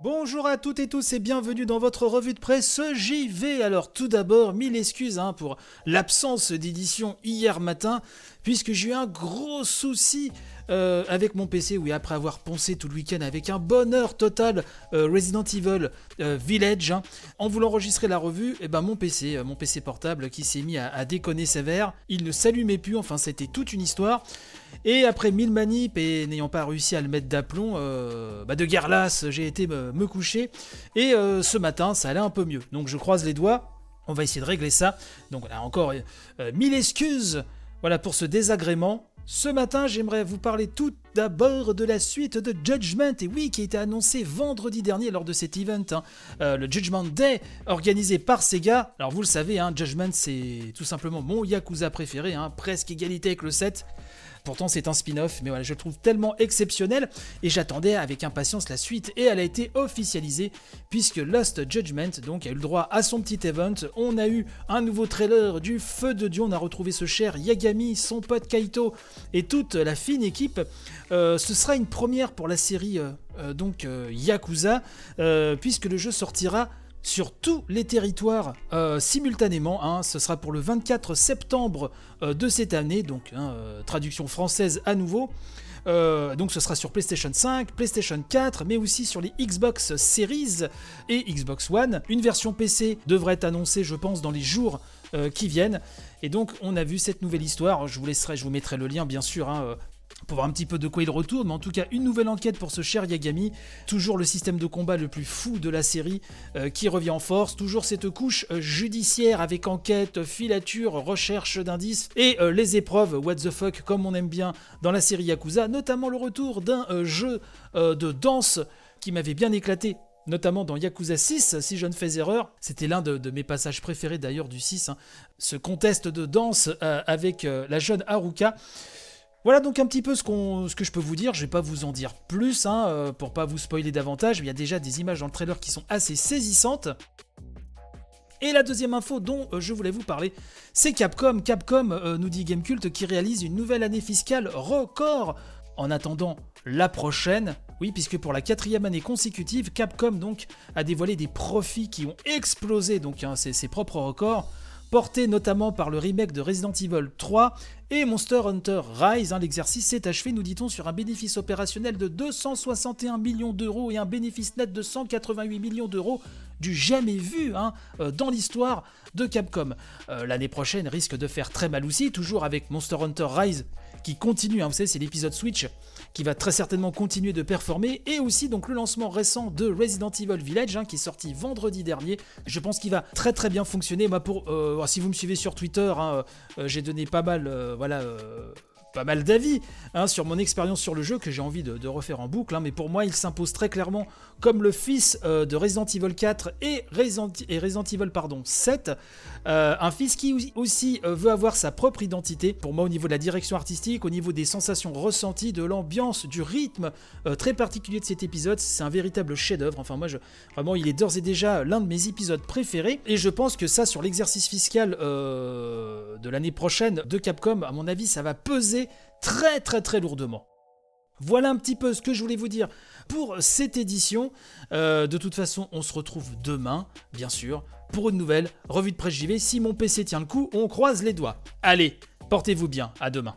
Bonjour à toutes et tous et bienvenue dans votre revue de presse JV. Alors tout d'abord, mille excuses hein, pour l'absence d'édition hier matin, puisque j'ai eu un gros souci euh, avec mon PC, oui, après avoir poncé tout le week-end avec un bonheur total euh, Resident Evil euh, Village, hein. en voulant enregistrer la revue, eh ben mon PC, mon PC portable qui s'est mis à, déconner sévère, il ne s'allumait plus, enfin c'était toute une histoire. Et après mille manips et n'ayant pas réussi à le mettre d'aplomb, bah de guerre lasse, j'ai été me, coucher. Et ce matin, ça allait un peu mieux. Donc je croise les doigts. On va essayer de régler ça. Donc là encore, mille excuses voilà pour ce désagrément. Ce matin, j'aimerais vous parler tout d'abord de la suite de Judgment, et oui, qui a été annoncé vendredi dernier lors de cet event, hein. euh, le Judgment Day, organisé par Sega. Alors vous le savez, hein, Judgment c'est tout simplement mon Yakuza préféré, hein, presque égalité avec le 7. Pourtant, c'est un spin-off, mais voilà, je le trouve tellement exceptionnel et j'attendais avec impatience la suite et elle a été officialisée puisque Lost Judgment donc a eu le droit à son petit event. On a eu un nouveau trailer du feu de Dieu, on a retrouvé ce cher Yagami, son pote Kaito et toute la fine équipe. Euh, ce sera une première pour la série euh, euh, donc Yakuza puisque le jeu sortira sur tous les territoires simultanément. Hein. ce sera pour le 24 septembre de cette année, donc hein, traduction française à nouveau. donc ce sera sur PlayStation 5, PlayStation 4, mais aussi sur les Xbox Series et Xbox One. Une version PC devrait être annoncée, je pense, dans les jours qui viennent. Et donc on a vu cette nouvelle histoire. Je vous laisserai, je vous mettrai le lien bien sûr hein, pour voir un petit peu de quoi il retourne, mais en tout cas une nouvelle enquête pour ce cher Yagami, toujours le système de combat le plus fou de la série euh, qui revient en force, toujours cette couche euh, judiciaire avec enquête, filature, recherche d'indices et euh, les épreuves what the fuck comme on aime bien dans la série Yakuza, notamment le retour d'un jeu de danse qui m'avait bien éclaté notamment dans Yakuza 6, si je ne fais erreur. C'était l'un de, mes passages préférés d'ailleurs du 6, hein. ce contest de danse avec la jeune Haruka. Voilà donc un petit peu ce, que je peux vous dire. Je vais pas vous en dire plus hein, euh, pour pas vous spoiler davantage. Il y a déjà des images dans le trailer qui sont assez saisissantes. Et la deuxième info dont euh, je voulais vous parler, c'est Capcom. Capcom, euh, nous dit Gamecult, qui réalise une nouvelle année fiscale record en attendant la prochaine. Oui, puisque pour la quatrième année consécutive, Capcom donc a dévoilé des profits qui ont explosé donc hein, ses propres records porté notamment par le remake de Resident Evil 3 et Monster Hunter Rise. Hein, l'exercice s'est achevé, nous dit-on, sur un bénéfice opérationnel de 261 millions d'euros et un bénéfice net de 188 millions d'euros du jamais vu hein, euh, dans l'histoire de Capcom. Euh, l'année prochaine risque de faire très mal aussi, toujours avec Monster Hunter Rise qui continue, hein, vous savez, c'est l'épisode Switch qui va très certainement continuer de performer, et aussi donc le lancement récent de Resident Evil Village, hein, qui est sorti vendredi dernier. Je pense qu'il va très très bien fonctionner. Moi, pour, euh, si vous me suivez sur Twitter, hein, euh, j'ai donné pas mal, euh, voilà pas mal d'avis hein, sur mon expérience sur le jeu que j'ai envie de, refaire en boucle, hein, mais pour moi il s'impose très clairement comme le fils euh, de Resident Evil 4 et Resident, et Resident Evil pardon, 7, euh, un fils qui aussi euh, veut avoir sa propre identité, pour moi au niveau de la direction artistique, au niveau des sensations ressenties, de l'ambiance, du rythme très particulier de cet épisode, c'est un véritable chef-d'œuvre, enfin moi je, vraiment il est d'ores et déjà l'un de mes épisodes préférés, et je pense que ça sur l'exercice fiscal de l'année prochaine de Capcom, à mon avis ça va peser très très très lourdement. Voilà un petit peu ce que je voulais vous dire pour cette édition. Euh, de toute façon, on se retrouve demain, bien sûr, pour une nouvelle revue de presse JV. Si mon PC tient le coup, on croise les doigts. Allez, portez-vous bien, à demain.